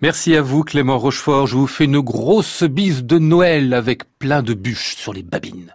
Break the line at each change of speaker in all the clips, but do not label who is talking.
Merci à vous Clément Rochefort, je vous fais une grosse bise de Noël avec plein de bûches sur les babines.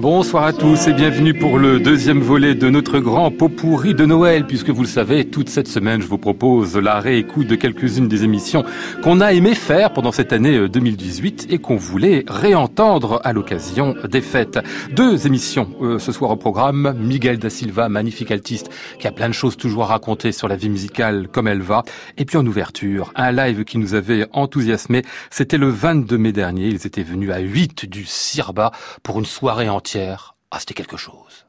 Bonsoir à tous et bienvenue pour le deuxième volet de notre grand pot pourri de Noël, puisque vous le savez, toute cette semaine, je vous propose la réécoute de quelques-unes des émissions qu'on a aimé faire pendant cette année 2018 et qu'on voulait réentendre à l'occasion des fêtes. Deux émissions euh, ce soir au programme. Miguel da Silva, magnifique altiste, qui a plein de choses toujours à raconter sur la vie musicale comme elle va. Et puis en ouverture, un live qui nous avait enthousiasmé. C'était le 22 mai dernier. Ils étaient venus à 8 du Sirba pour une soirée entière ah, c'était quelque chose.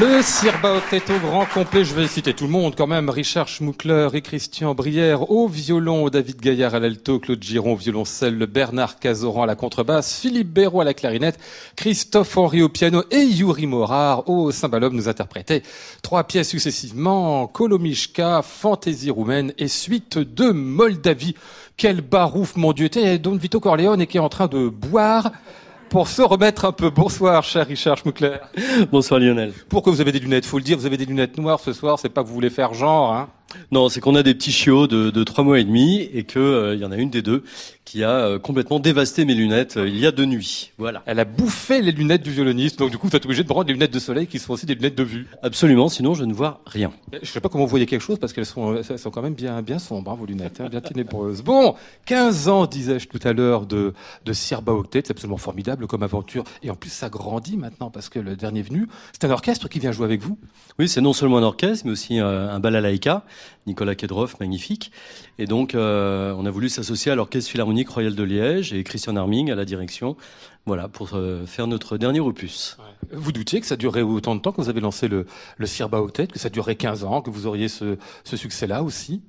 Le Sirba au grand complet, je vais citer tout le monde quand même. Richard Schmuckler et Christian Brière au violon, David Gaillard à l'alto, Claude Giron au violoncelle, Bernard Cazoran à la contrebasse, Philippe Béraud à la clarinette, Christophe Henry au piano et Yuri Morar au cymbalum nous interprétaient trois pièces successivement, Kolomishka, Fantaisie roumaine et Suite de Moldavie. Quel barouf, mon Dieu! Et Don Vito Corleone qui est en train de boire pour se remettre un peu. Bonsoir, cher Richard Schmuckler.
Bonsoir Lionel.
Pourquoi vous avez des lunettes Faut le dire, vous avez des lunettes noires ce soir. C'est pas que vous voulez faire genre, hein
Non, c'est qu'on a des petits chiots de, de trois mois et demi et que euh, il y en a une des deux qui a euh, complètement dévasté mes lunettes euh, il y a deux nuits. Voilà.
Elle a bouffé les lunettes du violoniste, donc du coup vous êtes obligé de prendre des lunettes de soleil qui sont aussi des lunettes de vue.
Absolument, sinon je ne vois rien.
Je sais pas comment vous voyez quelque chose parce qu'elles sont, elles sont quand même bien, bien sombres, hein, vos lunettes, hein, bien ténébreuses. Bon, 15 ans, disais-je tout à l'heure, de, de Sirba Octet, c'est absolument formidable comme aventure. Et en plus, ça grandit maintenant parce que le dernier venu, c'est un orchestre qui vient jouer avec vous.
Oui, c'est non seulement un orchestre, mais aussi euh, un balalaïka, Nicolas Kedroff, magnifique. Et donc, euh, on a voulu s'associer à l'Orchestre Philharmonique Royal de Liège et Christian Arming à la direction, voilà, pour euh, faire notre dernier opus.
Vous doutiez que ça durerait autant de temps que vous avez lancé le, le Sirba que ça durerait 15 ans, que vous auriez ce, ce succès-là aussi?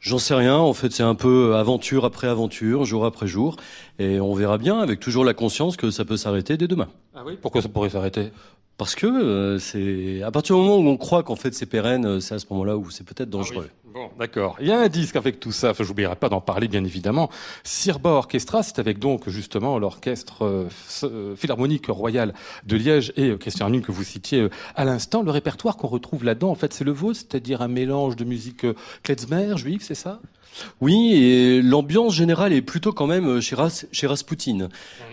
J'en sais rien. En fait, c'est un peu aventure après aventure, jour après jour. Et on verra bien, avec toujours la conscience que ça peut s'arrêter dès demain.
Ah oui? Pourquoi ça pourrait s'arrêter?
Parce que euh, c'est à partir du moment où on croit qu'en fait c'est pérenne, euh, c'est à ce moment-là où c'est peut-être dangereux.
Bon, d'accord. Il y a un disque avec tout ça. Enfin, j'oublierai pas d'en parler, bien évidemment. Sirba Orchestra, c'est avec donc justement l'orchestre euh, philharmonique royal de Liège et euh, Christian Arming que vous citiez euh, à l'instant. Le répertoire qu'on retrouve là-dedans, en fait, c'est le vôtre, c'est-à-dire un mélange de musique klezmer, juive, c'est ça?
Oui, et l'ambiance générale est plutôt quand même chez, Ras, chez Rasputin.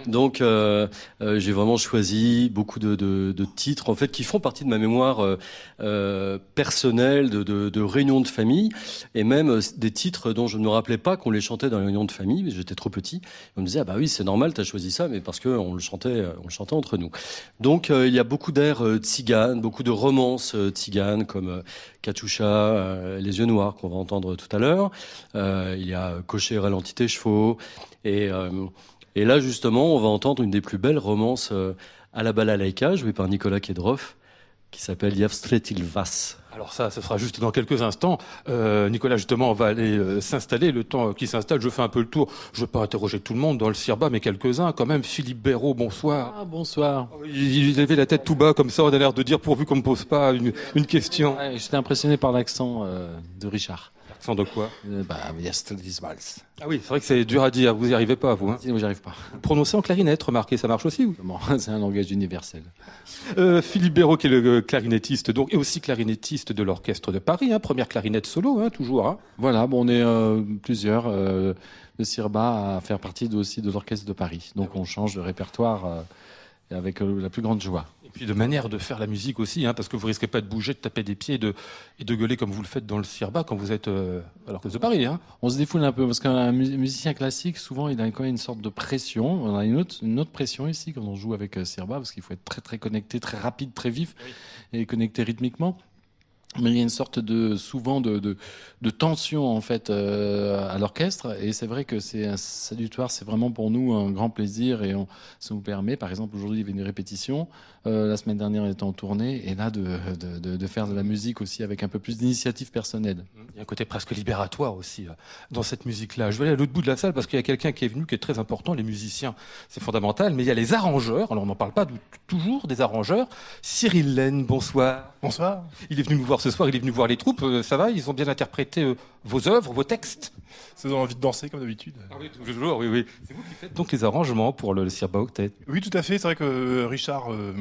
Donc, euh, euh, j'ai vraiment choisi beaucoup de, de, de titres, en fait, qui font partie de ma mémoire euh, personnelle, de, de, de réunions de famille, et même euh, des titres dont je ne me rappelais pas qu'on les chantait dans les réunions de famille, mais j'étais trop petit. On me disait, ah bah oui, c'est normal, t'as choisi ça, mais parce que on le chantait, euh, on le chantait entre nous. Donc, euh, il y a beaucoup d'airs tziganes, beaucoup de romances tziganes, comme Katusha, Les yeux noirs, qu'on va entendre tout à l'heure. Il y a Cocher ralenti tes chevaux. Et, là, justement, on va entendre une des plus belles romances à la balalaïka, jouée par Nicolas Kedroff, qui s'appelle Yavstretil Vas.
Alors ça, ce sera juste dans quelques instants. Euh, Nicolas, justement, on va aller euh, s'installer. Le temps qu'il s'installe, je fais un peu le tour. Je ne veux pas interroger tout le monde dans le Sirba, mais quelques-uns quand même. Philippe Béraud, bonsoir.
Ah, bonsoir.
Il, il avait la tête tout bas comme ça, on a l'air de dire pourvu qu'on ne me pose pas une, une question.
Ouais, J'étais impressionné par l'accent euh, de Richard.
De quoi
Euh, bah.
Ah oui, c'est vrai que c'est dur à dire. Vous n'y arrivez pas, vous. Hein
Sinon, j'y arrive pas.
Prononcer en clarinette, remarquez, ça marche aussi. ou
C'est un langage universel.
Euh, Philippe Béraud, qui est le euh, clarinettiste, donc, et aussi clarinettiste de l'Orchestre de Paris, hein, première clarinette solo, hein, toujours. Hein.
Voilà, bon, on est euh, plusieurs de Sirba à faire partie aussi de l'Orchestre de Paris. Donc, on change de répertoire avec la plus grande joie.
Puis de manière de faire la musique aussi, hein, parce que vous risquez pas de bouger, de taper des pieds et de, et de gueuler comme vous le faites dans le Sirba quand vous êtes euh, à l'Orchestre de Paris. Hein.
On se défoule un peu parce qu'un mu- musicien classique, souvent, il a quand même une sorte de pression. On a une autre, une autre pression ici quand on joue avec euh, Sirba parce qu'il faut être très très connecté, très rapide, très vif et connecté rythmiquement. Mais il y a une sorte de souvent de, de, de tension en fait euh, à l'orchestre et c'est vrai que c'est un salutoire, c'est vraiment pour nous un grand plaisir et on, ça nous permet, par exemple aujourd'hui il y avait une répétition, euh, la semaine dernière on était en tournée et là de, de, de, de faire de la musique aussi avec un peu plus d'initiative personnelle.
Il y a un côté presque libératoire aussi euh, dans cette musique-là. Je vais aller à l'autre bout de la salle parce qu'il y a quelqu'un qui est venu qui est très important, les musiciens, c'est fondamental, mais il y a les arrangeurs, alors on n'en parle pas toujours des arrangeurs. Cyril Laine, bonsoir.
Bonsoir.
Il est venu nous voir ce soir, il est venu voir les troupes, euh, ça va, ils ont bien interprété euh, vos œuvres, vos textes
Ça donne envie de danser comme d'habitude.
Ah oui, toujours, oui, oui. C'est vous qui faites donc les arrangements pour le, le Sirba Octet.
Oui, tout à fait. C'est vrai que euh, Richard euh,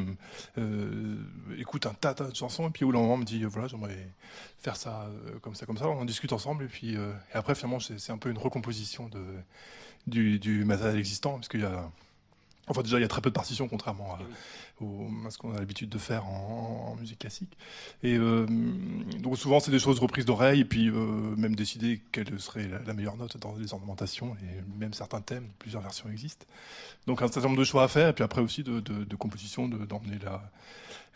euh, écoute un tas, tas de chansons et puis au moment me dit voilà j'aimerais faire ça comme ça comme ça. On en discute ensemble et puis euh, et après finalement c'est c'est un peu une recomposition de du, du matériel existant parce qu'il y a enfin déjà il y a très peu de partitions contrairement à, au- à ce qu'on a l'habitude de faire en, en musique classique. Et euh, donc souvent c'est des choses reprises d'oreille et puis euh, même décider quelle serait la, la meilleure note dans les ornementations et même certains thèmes, plusieurs versions existent. Donc un certain nombre de choix à faire et puis après aussi de, de, de composition, de- d'emmener la,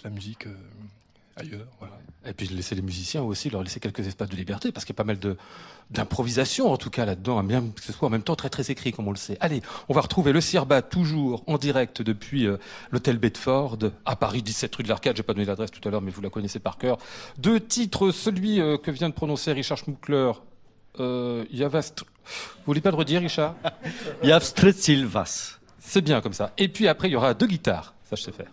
la musique euh, ailleurs. Voilà.
Et puis laisser les musiciens aussi leur laisser quelques espaces de liberté, parce qu'il y a pas mal de d'improvisation en tout cas là-dedans, bien que ce soit en même temps très très écrit comme on le sait. Allez, on va retrouver le Sirba toujours en direct depuis euh, l'hôtel Bedford à Paris, 17 rue de l'Arcade. J'ai pas donné l'adresse tout à l'heure, mais vous la connaissez par cœur. Deux titres, celui euh, que vient de prononcer Richard Schmuckler. Euh, Yavast... Vous voulez pas le redire, Richard?
Silvas.
C'est bien comme ça. Et puis après, il y aura deux guitares. Ça, je sais faire.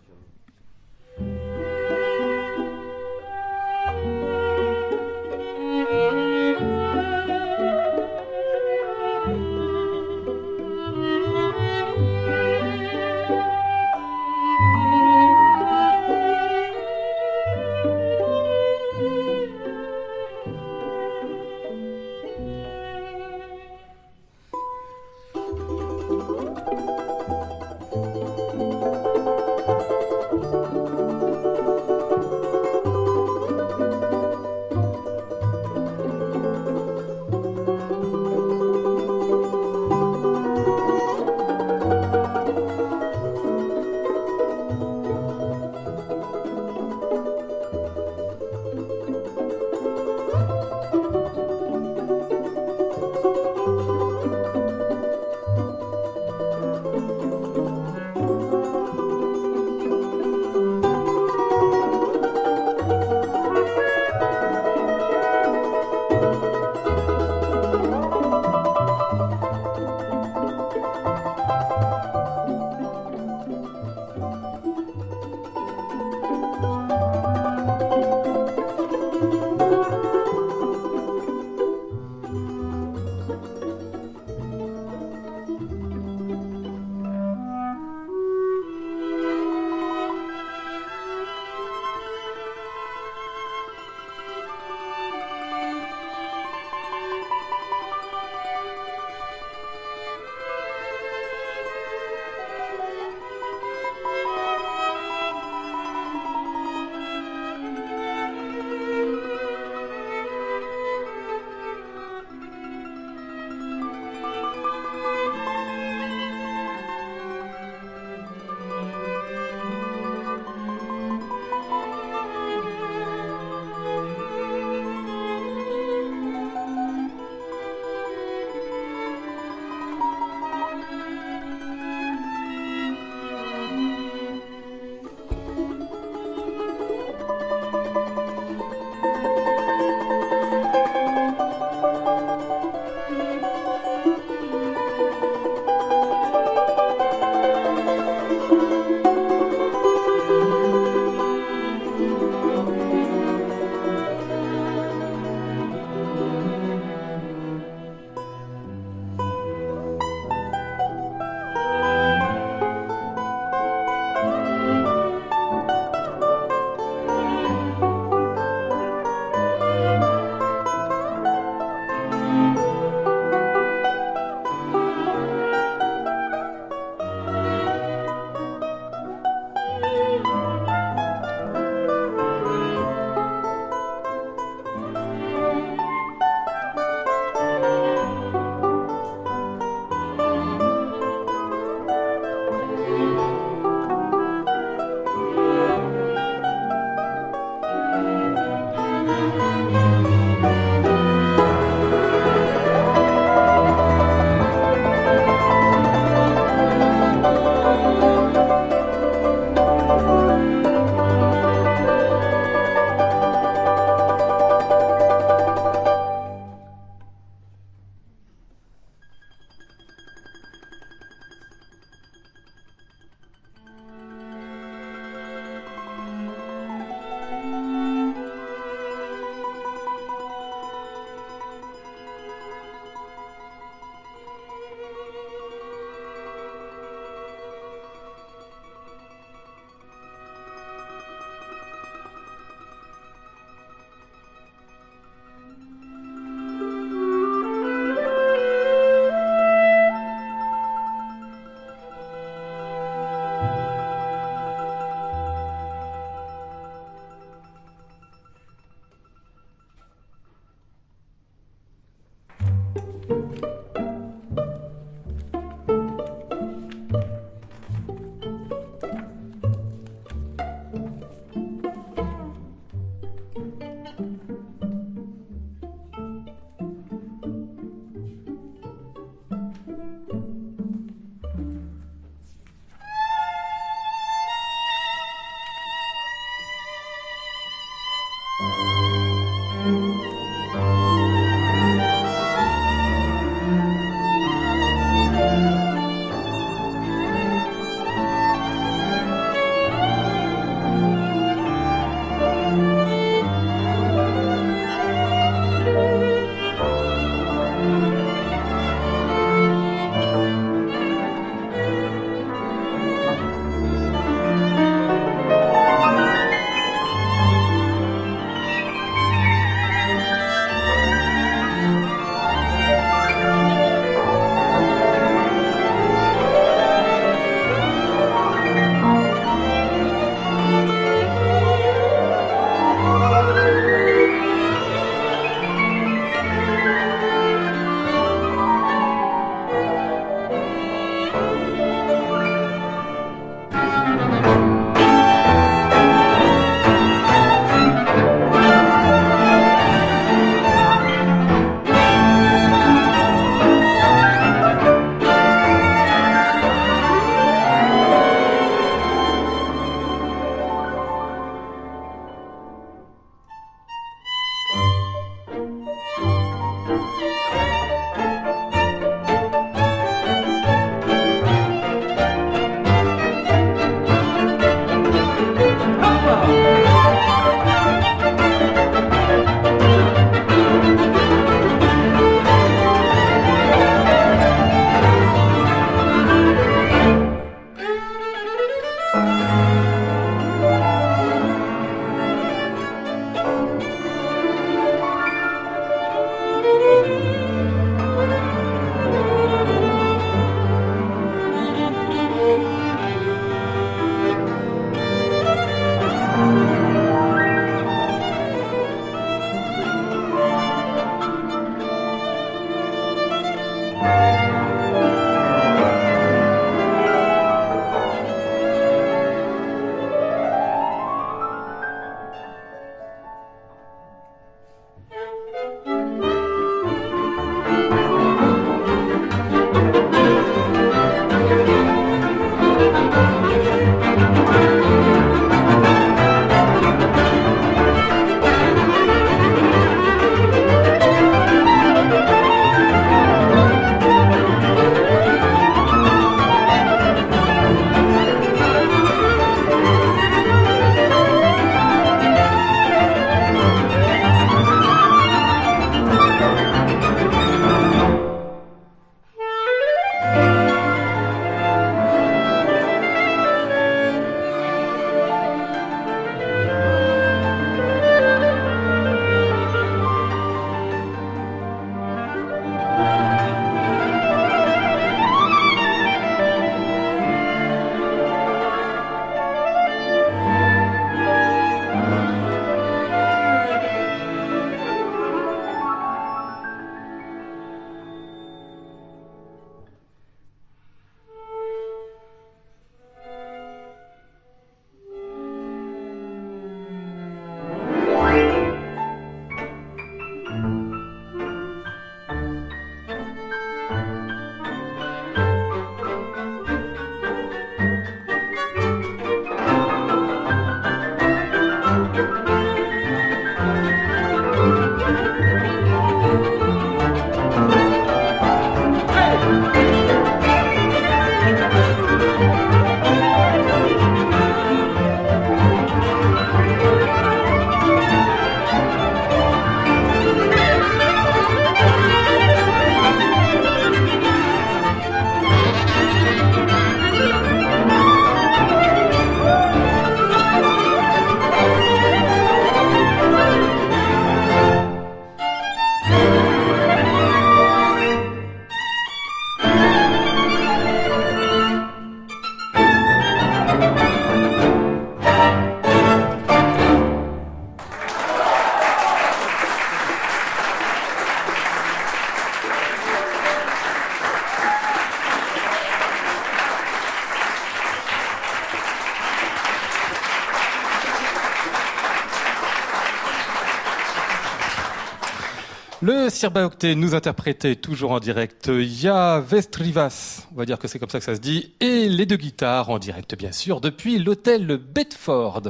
Le Sirba Octet nous interprétait toujours en direct Ya Vestrivas, on va dire que c'est comme ça que ça se dit, et les deux guitares en direct bien sûr depuis l'hôtel Bedford.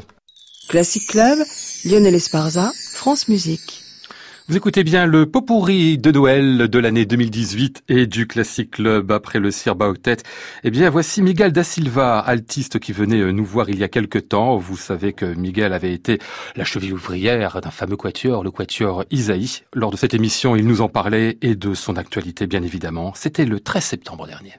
Classic Club, Lionel Esparza, France Musique.
Vous écoutez bien le pot pourri de Noël de l'année 2018 et du Classic Club après le Sirba Octet. Eh bien, voici Miguel da Silva, altiste qui venait euh, nous voir il y a quelque temps. Vous savez que Miguel avait été la cheville ouvrière d'un fameux quatuor, le quatuor Isaïe. Lors de cette émission, il nous en parlait et de son actualité, bien évidemment. C'était le 13 septembre dernier.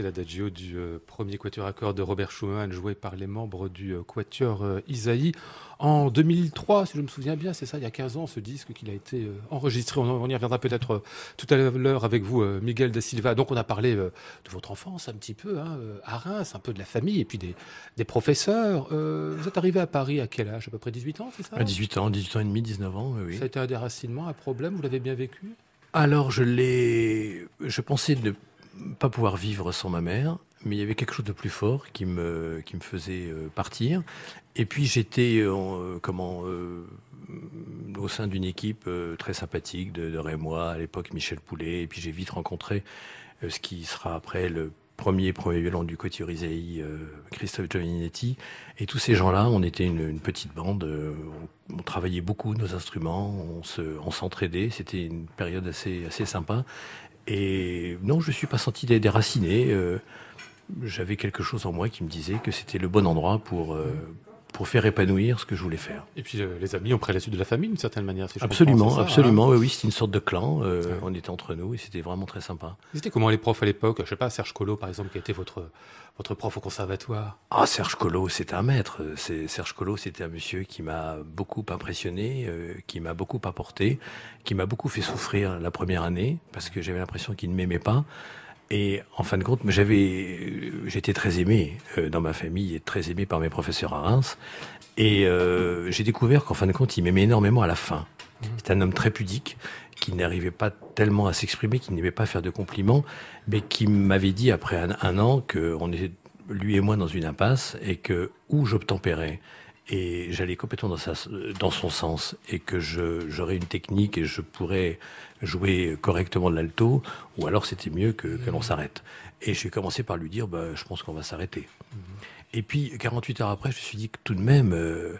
C'était l'adagio du euh, premier quatuor à cordes de Robert Schumann, joué par les membres du euh, quatuor euh, Isaïe. En 2003, si je me souviens bien, c'est ça, il y a 15 ans, ce disque qu'il a été enregistré. On, y reviendra peut-être tout à l'heure avec vous, Miguel da Silva. Donc on a parlé de votre enfance un petit peu, hein, à Reims, un peu de la famille et puis des, des professeurs. Euh, vous êtes arrivé à Paris à quel âge? À peu près 18 ans, c'est ça?
À 18 ans, 18 ans et demi, 19 ans, oui.
Ça a été un déracinement, un problème? Vous l'avez bien vécu?
Alors, je l'ai. Je pensais ne pas pouvoir vivre sans ma mère, mais il y avait quelque chose de plus fort qui me, qui me faisait euh, partir. Et puis, j'étais euh, euh, comment, au sein d'une équipe très sympathique de, de Rémois, à l'époque Michel Poulet. Et puis, j'ai vite rencontré ce qui sera après le premier premier violon du euh, Christophe Giovanninetti. Et tous ces gens-là, on était une, petite bande. on, travaillait beaucoup nos instruments, on se, s'entraidait. C'était une période assez, assez sympa. Et non, je ne suis pas senti dé- déraciné. euh, J'avais quelque chose en moi qui me disait que c'était le bon endroit pour, euh, pour faire épanouir ce que je voulais faire.
Et puis euh, les amis ont pris la suite de la famille d'une certaine manière. Si je comprends,
Absolument,
c'est ça, hein
absolument. Oui, oui, c'était une sorte de clan. euh,
Ouais.
On était entre nous et c'était vraiment très sympa.
C'était comment les profs à l'époque? Je sais pas, Serge Collot par exemple, qui été votre, votre prof au conservatoire.
Ah, Serge Collot, c'était un maître. C'est Serge Collot, c'était un monsieur qui m'a beaucoup impressionné, euh, qui m'a beaucoup apporté, qui m'a beaucoup fait souffrir la première année parce que j'avais l'impression qu'il ne m'aimait pas. Et en fin de compte, j'avais, euh, j'étais très aimé euh, dans ma famille et très aimé par mes professeurs à Reims. Et euh, j'ai découvert qu'en fin de compte, il m'aimait énormément à la fin. C'est un homme très pudique qui n'arrivait pas tellement à s'exprimer, qui n'aimait pas faire de compliments, mais qui m'avait dit après un, un an qu'on était lui et moi dans une impasse et que où j'obtempérais et j'allais complètement dans, sa, dans son sens et que je, j'aurais une technique et je pourrais jouer correctement de l'alto ou alors c'était mieux que, que l'on s'arrête. Et j'ai commencé par lui dire, bah, je pense qu'on va s'arrêter. Et puis, 48 heures après, je me suis dit que tout de même, euh,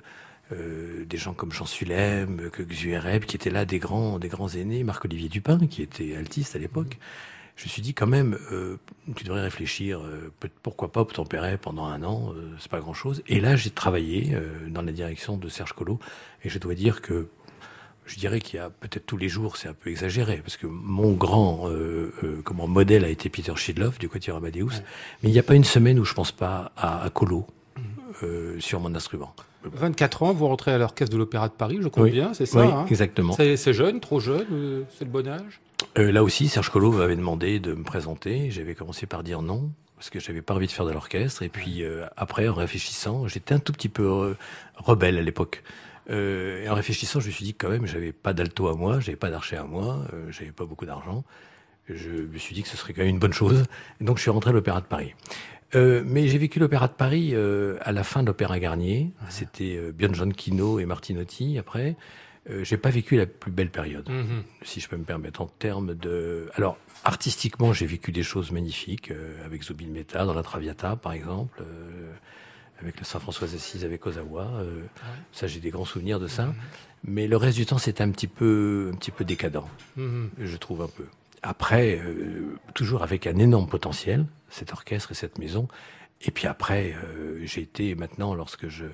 euh, des gens comme Jean Sulem, que Xuereb, qui étaient là, des grands, des grands aînés, Marc-Olivier Dupin, qui était altiste à l'époque, je me suis dit quand même, euh, tu devrais réfléchir, euh, pourquoi pas obtempérer pendant un an, euh, c'est pas grand-chose. Et là, j'ai travaillé euh, dans la direction de Serge Collot, et je dois dire que je dirais qu'il y a peut-être tous les jours, c'est un peu exagéré, parce que mon grand euh, euh, comment modèle a été Peter Schidloff du Quatuor Amadeus, mais il n'y a pas une semaine où je pense pas à, à Collot euh, sur mon instrument.
24 ans, vous rentrez à l'orchestre de l'Opéra de Paris, je compte
Oui.
bien, c'est ça
oui,
hein?
exactement.
C'est c'est jeune, trop jeune, euh, c'est le bon âge?
Euh, là aussi, Serge Collot m'avait demandé de me présenter. J'avais commencé par dire non parce que j'avais pas envie de faire de l'orchestre. Et puis euh, après, en réfléchissant, j'étais un tout petit peu euh, rebelle à l'époque. Euh, et en réfléchissant, je me suis dit que quand même, j'avais pas d'alto à moi, j'avais pas d'archer à moi, euh, j'avais pas beaucoup d'argent. Je me suis dit que ce serait quand même une bonne chose. Et donc, je suis rentré à l'Opéra de Paris. Mais j'ai vécu l'Opéra de Paris à la fin de l'Opéra Garnier. C'était Björn Kino et Martinotti après. Euh, j'ai pas vécu la plus belle période
Mhm.
si je peux me permettre, en termes de... Alors, artistiquement, j'ai vécu des choses magnifiques, euh, avec Zubin Mehta, dans la Traviata, par exemple, euh, avec le Saint-François d'Assise, avec Ozawa. Ça, j'ai des grands souvenirs de ça. Mais le reste du temps, c'était un petit peu, un petit peu décadent,
Mhm.
je trouve un peu. Après, toujours avec un énorme potentiel, cet orchestre et cette maison. Et puis après, j'ai été maintenant, lorsque je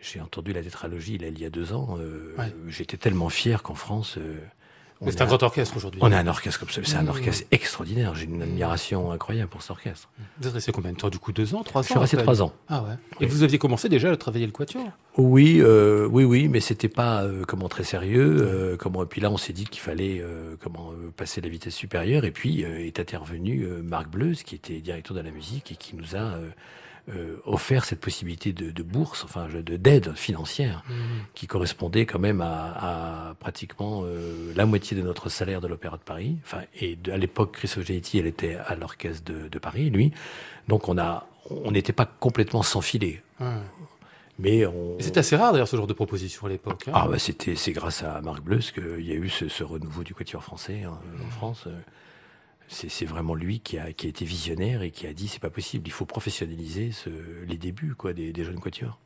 j'ai entendu la tétralogie là, il y a deux ans, euh,
Ouais.
j'étais tellement fier qu'en France, euh,
C'est un grand orchestre aujourd'hui.
on a un orchestre comme ça. C'est un
Mmh.
orchestre extraordinaire. J'ai une admiration incroyable pour cet orchestre.
Vous êtes resté combien de temps Du coup, deux ans, trois ans
Je suis resté trois ans.
Ah ouais. Et vous aviez commencé déjà à travailler le quatuor?
Oui, euh, oui, oui, mais c'était pas euh, comment très sérieux. euh, comment et puis là, on s'est dit qu'il fallait comment passer la vitesse supérieure. Et puis est intervenu Marc Bleuze, qui était directeur de la musique et qui nous a offert cette possibilité de, de bourse, enfin de d'aide financière, qui correspondait quand même à, à pratiquement euh, la moitié de notre salaire de l'Opéra de Paris. Enfin, et de- à l'époque, Christophe Giletti, elle était à l'orchestre de, de Paris, lui. Donc on a, on n'était pas complètement sans filet, mais on.
C'est assez rare d'ailleurs ce genre de proposition à l'époque. hein.
Ah bah c'était c'est grâce à Marc Bleuze qu'il y a eu ce, ce renouveau du quatuor français hein, en France. C'est vraiment lui qui a, été visionnaire et qui a dit c'est pas possible, il faut professionnaliser les débuts quoi des, des jeunes quatuors.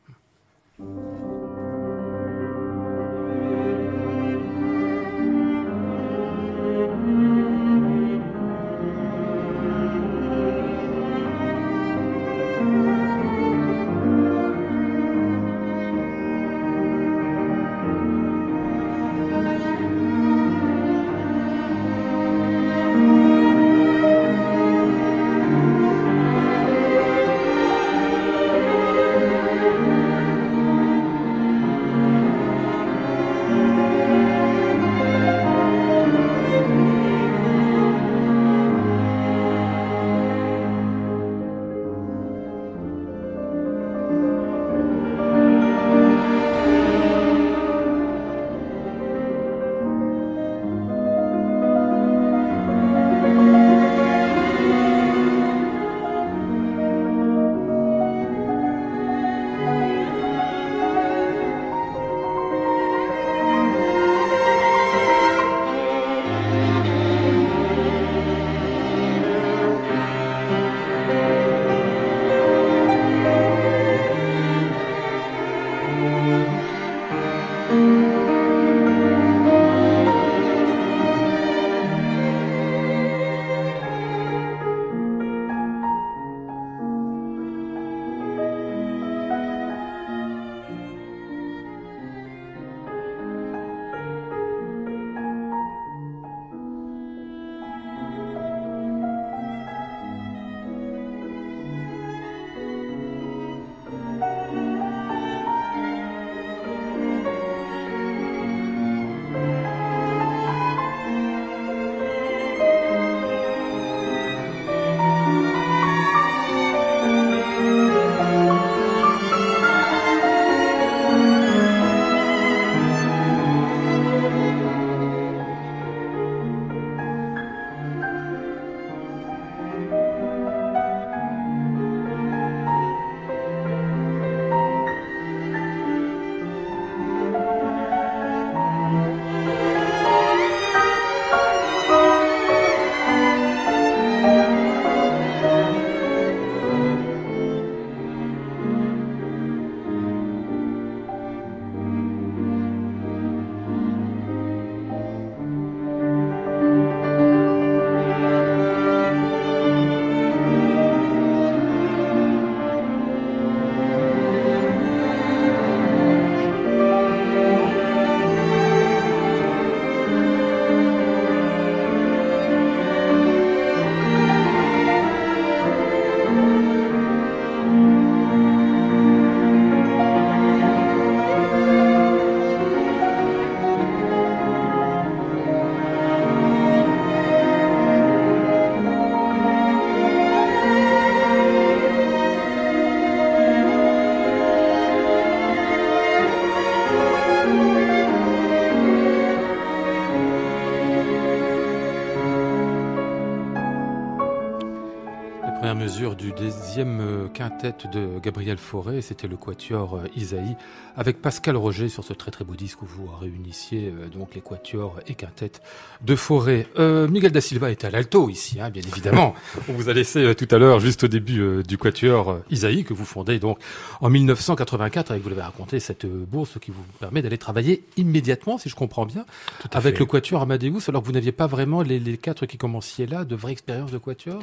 Euh, de Gabriel Fauré, c'était le quatuor euh, Isaïe, avec Pascal Roger sur ce très très beau disque où vous réunissiez euh, donc les quatuors et quintettes de Fauré. Miguel da Silva était à l'alto ici, hein, bien évidemment. On vous a laissé tout à l'heure, juste au début du quatuor Isaïe, que vous fondez donc en 1984, avec, vous l'avez raconté, cette bourse qui vous permet d'aller travailler immédiatement, si je comprends bien, avec le quatuor Amadeus, alors que vous n'aviez pas vraiment les, les quatre qui commenciez là, de vraie expérience de quatuor?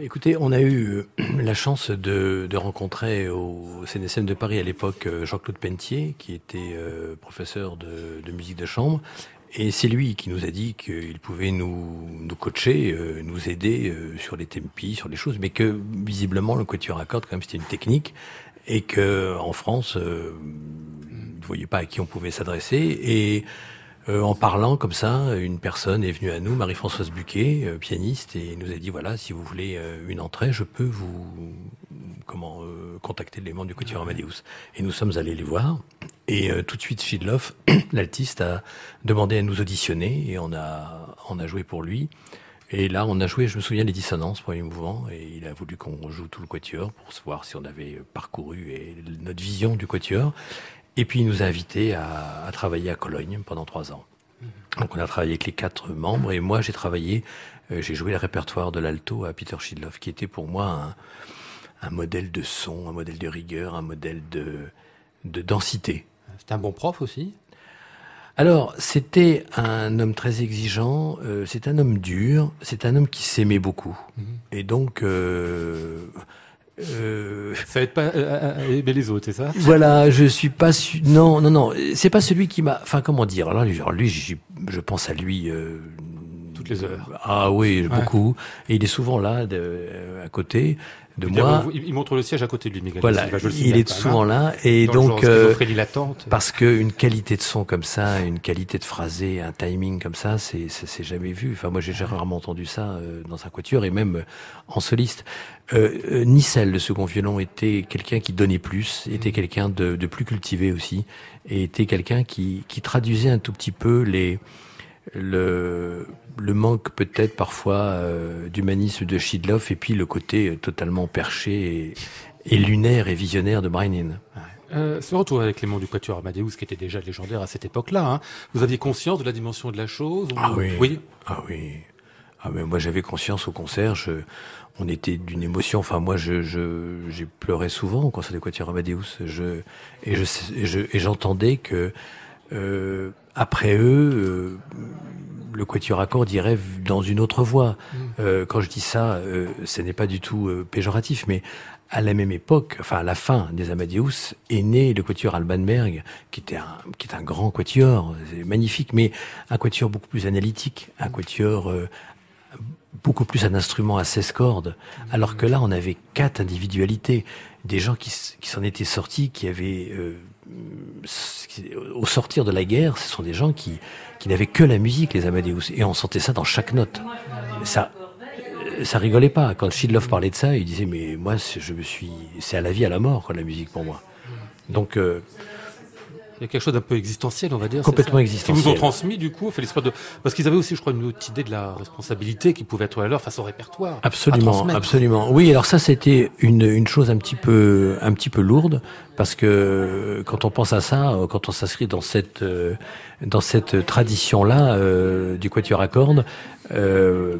Écoutez, on a eu la chance de, de, rencontrer au CNSM de Paris à l'époque euh, Jean-Claude Pentier, qui était euh, professeur de, de, musique de chambre. Et c'est lui qui nous a dit qu'il pouvait nous, nous coacher, euh, nous aider sur les tempi, sur les choses, mais que visiblement le quatuor à cordes, quand même, c'était une technique, et que en France, euh, ne voyait pas à qui on pouvait s'adresser. Et euh, en parlant comme ça, une personne est venue à nous, Marie-Françoise Buquet, euh, pianiste, et nous a dit voilà, si vous voulez euh, une entrée, je peux vous comment contacter les membres du Quatuor Amadeus. Et nous sommes allés les voir. Et tout de suite, Shidloff, l'altiste, a demandé à nous auditionner et on a on a joué pour lui. Et là, on a joué, je me souviens, les dissonances, premier mouvement, et il a voulu qu'on joue tout le quatuor pour savoir si on avait parcouru et notre vision du quatuor. Et puis il nous a invités à, à travailler à Cologne pendant trois ans. Donc on a travaillé avec les quatre membres et moi j'ai travaillé, euh, j'ai joué le répertoire de l'alto à Peter Schidloff qui était pour moi un, un, modèle de son, un modèle de rigueur, un modèle de, de densité.
C'était un bon prof aussi?
Alors, c'était un homme très exigeant, euh, c'est un homme dur, c'est un homme qui s'aimait beaucoup. Mhm. Et donc, euh,
euh... Ça être pas euh, euh, aimer les autres, c'est ça?
Voilà, je suis pas su... non non non, c'est pas celui qui m'a enfin comment dire. Alors lui, je pense à lui euh...
toutes les heures.
Ah oui, beaucoup et il est souvent là de, euh, à côté de moi.
Il montre le siège à côté de lui, Miguel.
Voilà, il est souvent là et donc euh, parce que une qualité de son comme ça, une qualité de phrasé, un timing comme ça, c'est c'est jamais vu. Enfin moi j'ai rarement entendu ça euh, dans un quatuor et même euh, en soliste. Euh, Nicelle, le second violon, était quelqu'un qui donnait plus, était quelqu'un de, de, plus cultivé aussi, et était quelqu'un qui, qui traduisait un tout petit peu les le, le manque peut-être parfois euh, d'humanisme de Shidloff et puis le côté euh, totalement perché et, et, lunaire et visionnaire de Brian
Euh, ce retour avec les membres du Quatuor Amadeus, qui était déjà légendaire à cette époque-là, hein, vous aviez conscience de la dimension de la chose
Ah oui. oui. Ah oui. Ah mais moi j'avais conscience au concert. Je, on était d'une émotion. Enfin moi je, je j'ai pleuré souvent au concert du Quatuor Amadeus. Je et je et j'entendais que euh, après eux, euh, le quatuor à cordes irait dans une autre voie. Mm. Euh, quand je dis ça, ce n'est pas du tout péjoratif, mais à la même époque, enfin à la fin des Amadeus, est né le quatuor Albanberg, qui était un, qui est un grand quatuor, magnifique, mais un quatuor beaucoup plus analytique, un quatuor euh, beaucoup plus un instrument à 16 cordes, mm. alors que là on avait quatre individualités, des gens qui, qui s'en étaient sortis, qui avaient au sortir de la guerre, ce sont des gens qui, qui n'avaient que la musique, les Amadeus, et on sentait ça dans chaque note. Ça, ça rigolait pas. Quand Schidloff parlait de ça, il disait mais moi je me suis, c'est à la vie à la mort quoi, la musique pour moi. Donc euh,
il y a quelque chose d'un peu existentiel, on va dire.
Complètement existentiel.
Qui vous ont transmis, du coup, fait l'espoir de, parce qu'ils avaient aussi, je crois, une autre idée de la responsabilité qui pouvait être à leur face au répertoire.
Absolument, absolument. Oui, alors ça, c'était une, une chose un petit peu, un petit peu lourde, parce que quand on pense à ça, quand on s'inscrit dans cette, euh, dans cette tradition-là euh, du quatuor à cordes, euh,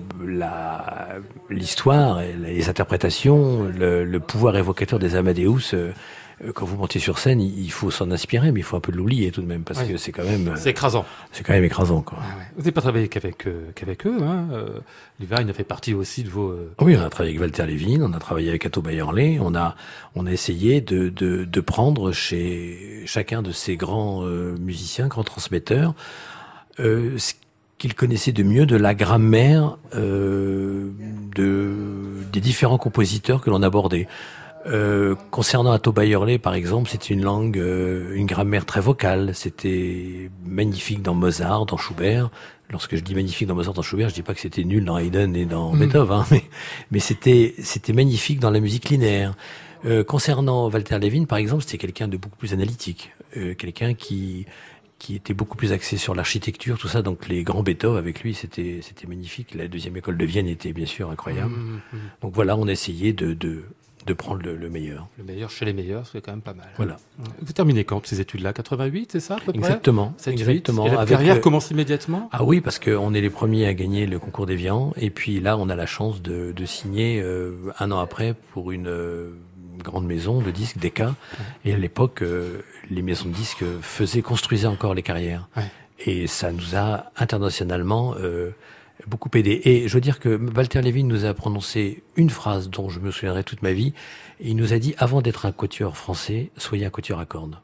l'histoire, les interprétations, le, le, pouvoir évocateur des Amadeus. Euh, euh, quand vous montez sur scène, il faut s'en inspirer, mais il faut un peu l'oublier tout de même, parce que c'est quand même...
C'est écrasant.
C'est quand même écrasant, quoi.
Ah Vous n'avez pas travaillé qu'avec euh, qu'avec eux, hein euh, il a fait partie aussi de vos... Euh,
oui, on a travaillé avec Walter Levin, on a travaillé avec Atto Bayerley, on a, on a essayé de, de, de prendre chez chacun de ces grands musiciens, grands transmetteurs, ce qu'ils connaissaient de mieux de la grammaire de, des différents compositeurs que l'on abordait. Euh, concernant Atto Bayerley, par exemple, c'était une langue, euh, une grammaire très vocale. C'était magnifique dans Mozart, dans Schubert. Lorsque je dis magnifique dans Mozart, dans Schubert, je dis pas que c'était nul dans Haydn et dans mm. Beethoven, hein, mais, mais c'était c'était magnifique dans la musique linéaire. Euh, concernant Walter Levin, par exemple, c'était quelqu'un de beaucoup plus analytique, euh, quelqu'un qui qui était beaucoup plus axé sur l'architecture, tout ça. Donc les grands Beethoven avec lui, c'était c'était magnifique. La deuxième école de Vienne était bien sûr incroyable. Mm, mm, donc voilà, on essayait de, de de prendre le, le meilleur.
Le meilleur chez les meilleurs, c'est quand même pas mal.
Voilà.
Vous terminez quand ces études-là? 88, c'est ça à peu près?
Exactement.
7, 8,
exactement.
Et la carrière
le-
commence immédiatement?
Ah oui, parce qu'on est les premiers à gagner le concours d'Evian. Et puis là, on a la chance de, de signer euh, un an après pour une euh, grande maison de disques, Decca. Et à l'époque, euh, les maisons de disques faisaient, construisaient encore les carrières.
Ouais.
Et ça nous a internationalement euh, beaucoup aidé. Et je veux dire que Walter Levin nous a prononcé une phrase dont je me souviendrai toute ma vie. Il nous a dit, avant d'être un quatuor français, soyez un quatuor à cordes.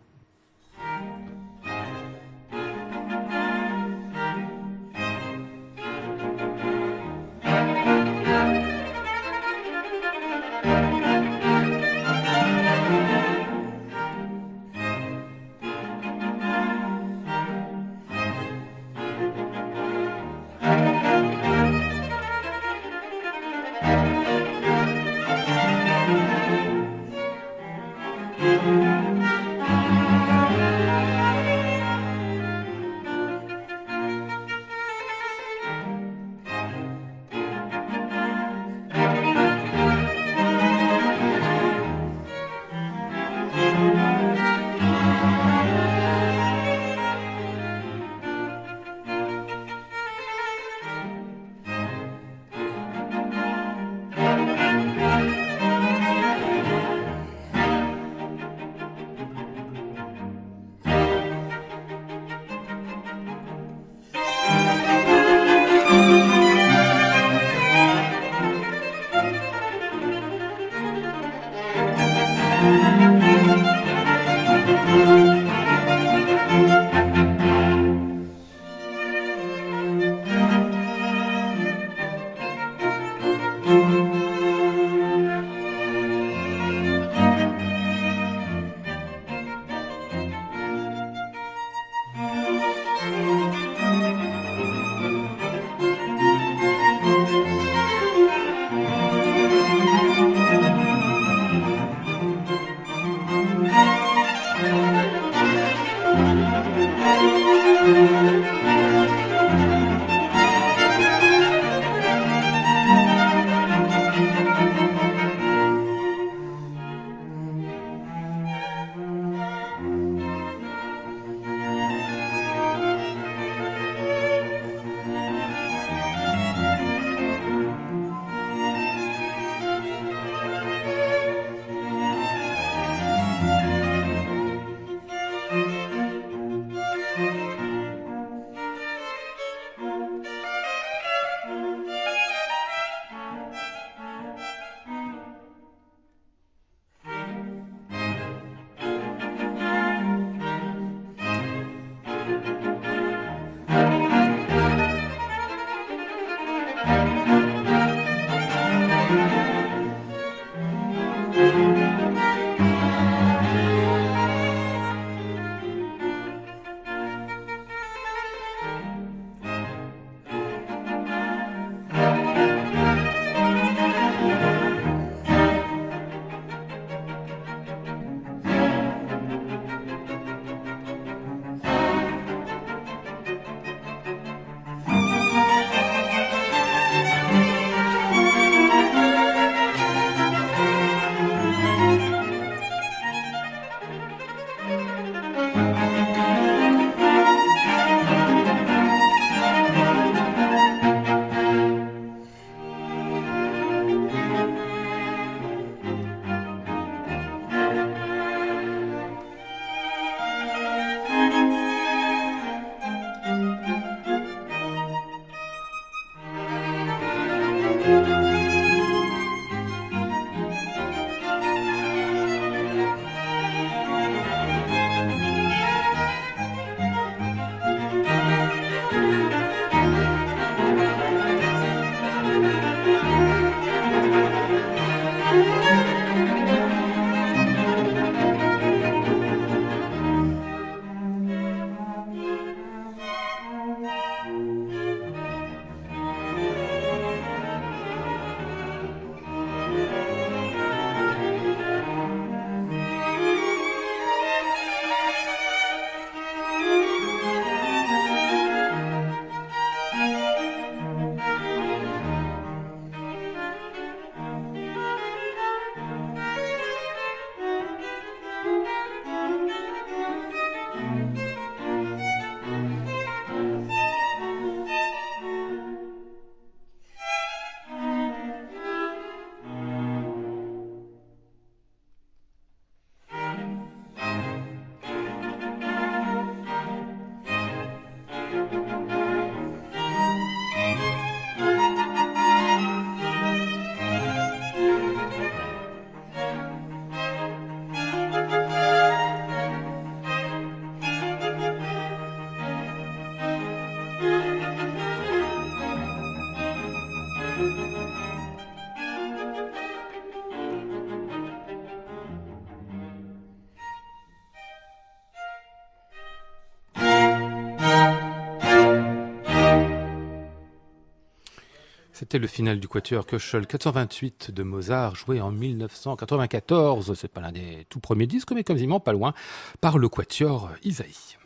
C'était le final du Quatuor Köchel 428 de Mozart, joué en 1994. C'est pas l'un des tout premiers disques, mais quasiment pas loin, par le Quatuor Isaïe.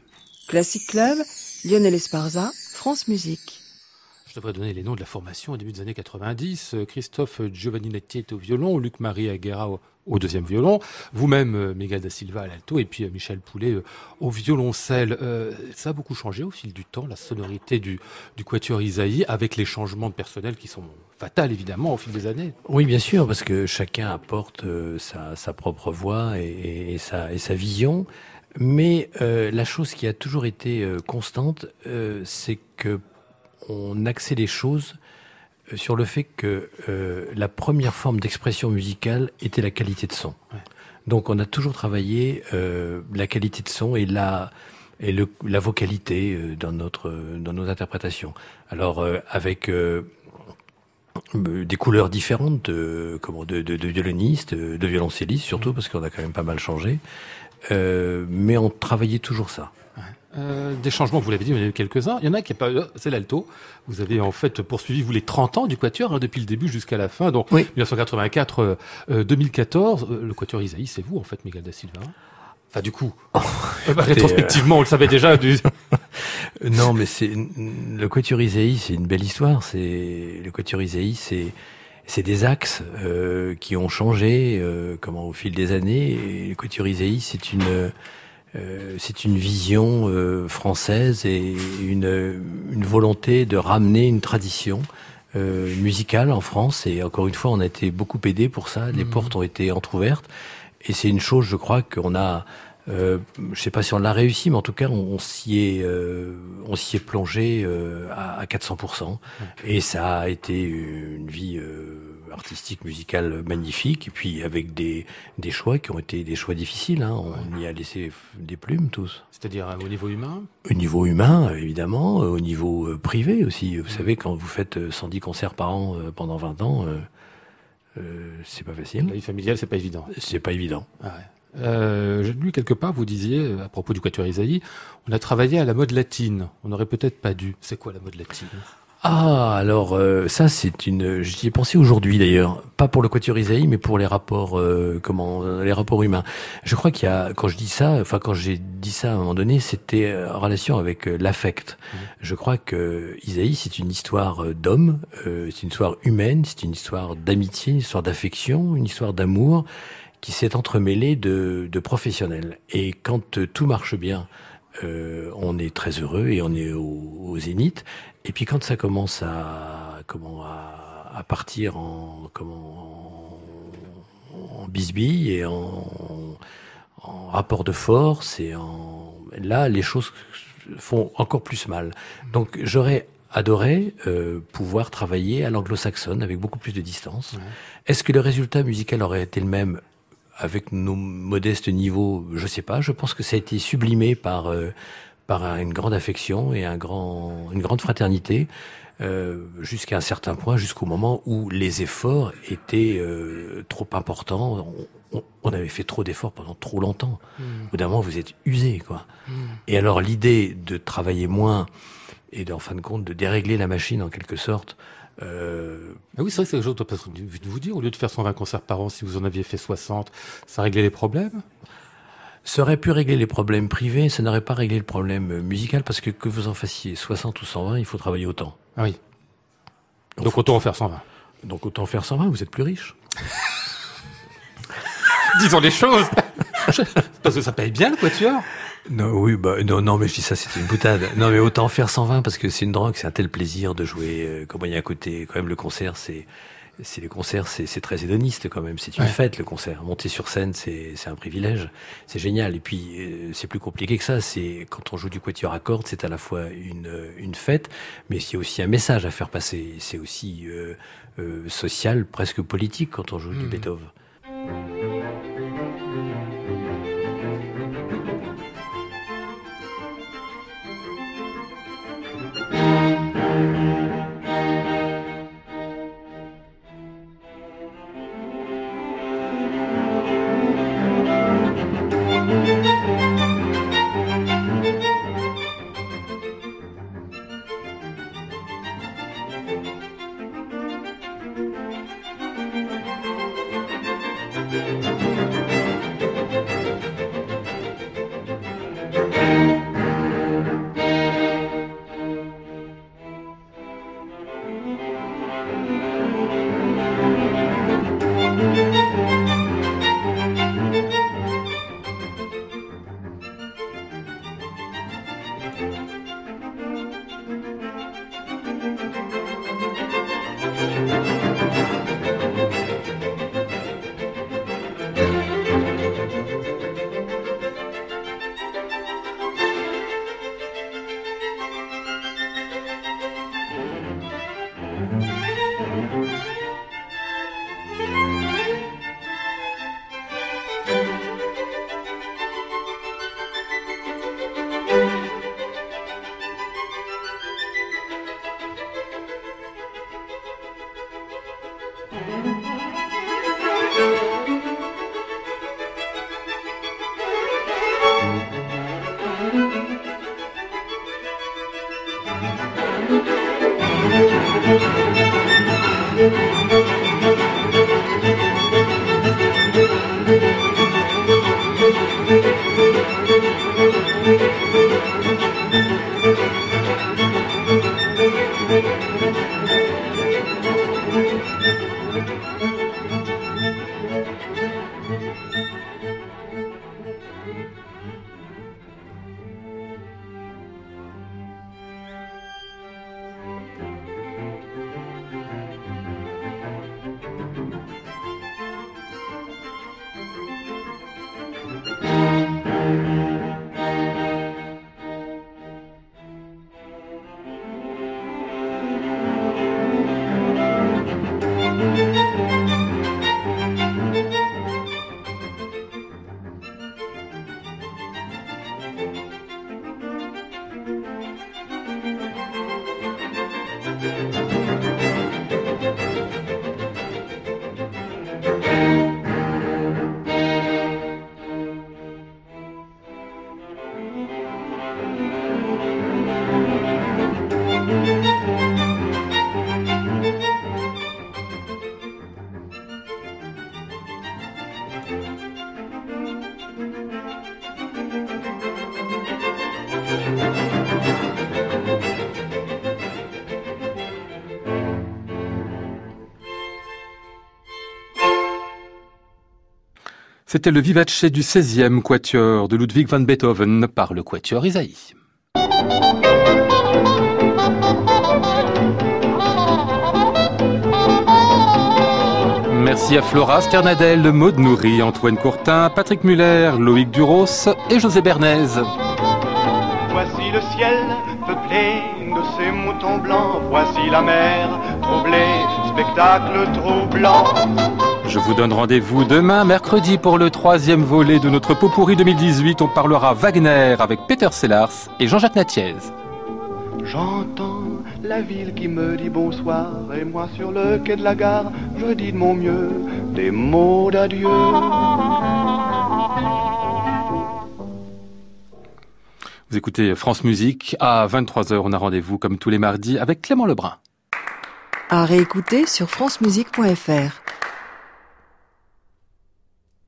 Classic Club, Lionel Esparza, France Musique.
Devrais donner les noms de la formation au début des années 90. Christophe Giovanninetti est au violon, Luc-Marie Aguera au, deuxième violon, vous-même euh, Miguel da Silva à l'alto et puis euh, Michel Poulet euh, au violoncelle. Euh, ça a beaucoup changé au fil du temps, la sonorité du, du quatuor Isaïe, avec les changements de personnel qui sont fatals évidemment au fil des années.
Oui, bien sûr, parce que chacun apporte euh, sa, sa, propre voix et, et, sa, et, sa, vision. Mais euh, la chose qui a toujours été constante, c'est que on axait les choses sur le fait que euh, la première forme d'expression musicale était la qualité de son. Ouais. Donc on a toujours travaillé euh, la qualité de son et la et le, la vocalité euh, dans notre dans nos interprétations. Alors euh, avec euh, des couleurs différentes de comment de, de, de violonistes, de violoncellistes surtout parce qu'on a quand même pas mal changé. mais on travaillait toujours ça.
Euh, des changements, vous l'avez dit, il y en a eu quelques-uns. Il y en a qui est pas, c'est l'alto. Vous avez en fait poursuivi vous les 30 ans du quatuor hein, depuis le début jusqu'à la fin. Donc oui. 1984, euh, 2014, euh, le quatuor Isaïe, c'est vous en fait, Miguel da Silva. Enfin, du coup, oh, bah, rétrospectivement, on le savait déjà. Du...
non, mais c'est le quatuor Isaïe, c'est une belle histoire. C'est le quatuor Isaïe, c'est c'est des axes euh, qui ont changé euh, comment au fil des années. Et le quatuor Isaïe, c'est une euh, c'est une vision euh, française et une, une, volonté de ramener une tradition euh, musicale en France. Et encore une fois, on a été beaucoup aidé pour ça. Les mmh. portes ont été entrouvertes. Et c'est une chose, je crois, qu'on a euh, je sais pas si on l'a réussi, mais en tout cas, on, on s'y est, euh, on s'y est plongé euh, à, à 400%. Ouais. Et ça a été une vie artistique, musicale magnifique. Et puis avec des, des choix qui ont été des choix difficiles. Hein. On y a laissé des plumes tous.
C'est-à-dire au niveau humain?
Au niveau humain, évidemment. Au niveau privé aussi. Vous savez, quand vous faites 110 concerts par an pendant 20 ans. Euh, c'est pas facile.
La vie familiale, c'est pas évident.
C'est pas évident.
Ah ouais. Euh, J'ai lu quelque part, vous disiez, à propos du Quatuor Isaïe, on a travaillé à la mode latine. On n'aurait peut-être pas dû. C'est quoi la mode latine?
Ah, alors euh, ça c'est une. J'y ai pensé aujourd'hui d'ailleurs, pas pour le quatuor Isaïe, mais pour les rapports, euh, comment, les rapports humains. Je crois qu'il y a, quand je dis ça, enfin quand j'ai dit ça à un moment donné, c'était en relation avec euh, l'affect. Mmh. Je crois que Isaïe c'est une histoire d'homme, euh, c'est une histoire humaine, c'est une histoire d'amitié, une histoire d'affection, une histoire d'amour qui s'est entremêlée de, de professionnels. Et quand tout marche bien, euh, on est très heureux et on est au, au, zénith. Et puis quand ça commence à comment à, à partir en comment en, en bisbille et en, en, rapport de force et en là les choses font encore plus mal. Donc j'aurais adoré euh, pouvoir travailler à l'anglo-saxonne avec beaucoup plus de distance. Ouais. Est-ce que le résultat musical aurait été le même avec nos modestes niveaux, je sais pas. Je pense que ça a été sublimé par euh, par une grande affection et un grand, une grande fraternité euh, jusqu'à un certain point, jusqu'au moment où les efforts étaient euh, trop importants. On, on, avait fait trop d'efforts pendant trop longtemps. Mmh. Au d'un moment, vous êtes usé, quoi. Mmh. Et alors l'idée de travailler moins et en fin de compte de dérégler la machine en quelque sorte
euh... Ah oui, c'est vrai que c'est quelque chose que de vous dire. Au lieu de faire 120 concerts par an, si vous en aviez fait 60, ça réglait les problèmes?
Ça aurait pu régler les problèmes privés, ça n'aurait pas réglé le problème musical, parce que que vous en fassiez 60 ou 120, il faut travailler autant.
Ah oui. Donc, Donc autant en faire 120.
Donc autant en faire 120, vous êtes plus riche.
Disons les choses Parce que ça paye bien le quatuor
non, oui, bah, non, non, mais je dis ça, c'était une boutade. Non, mais autant faire 120 parce que c'est une drogue, c'est un tel plaisir de jouer. Euh, comment il y a à côté, quand même, le concert, c'est, c'est les concerts, c'est très hédoniste quand même. C'est une ouais. fête le concert. Monter sur scène, c'est un privilège. C'est génial. Et puis euh, c'est plus compliqué que ça. C'est quand on joue du quatuor à cordes, c'est à la fois une une fête, mais a aussi un message à faire passer. C'est aussi euh, euh, social, presque politique quand on joue mmh. du Beethoven.
C'était le vivace du 16e quatuor de Ludwig van Beethoven par le quatuor Isaïe. Merci à Flora Sternadel, Maude Nourri, Antoine Courtin, Patrick Muller, Loïc Duros et José Bernays.
Voici le ciel peuplé de ces moutons blancs. Voici la mer troublée, spectacle troublant.
Je vous donne rendez-vous demain, mercredi, pour le troisième volet de notre pot pourri 2018. On parlera Wagner avec Peter Sellars et Jean-Jacques Natiez.
J'entends la ville qui me dit bonsoir et moi sur le quai de la gare, je dis de mon mieux des mots d'adieu.
Vous écoutez France Musique. À 23h, on a rendez-vous comme tous les mardis avec Clément Lebrun.
À réécouter sur francemusique.fr.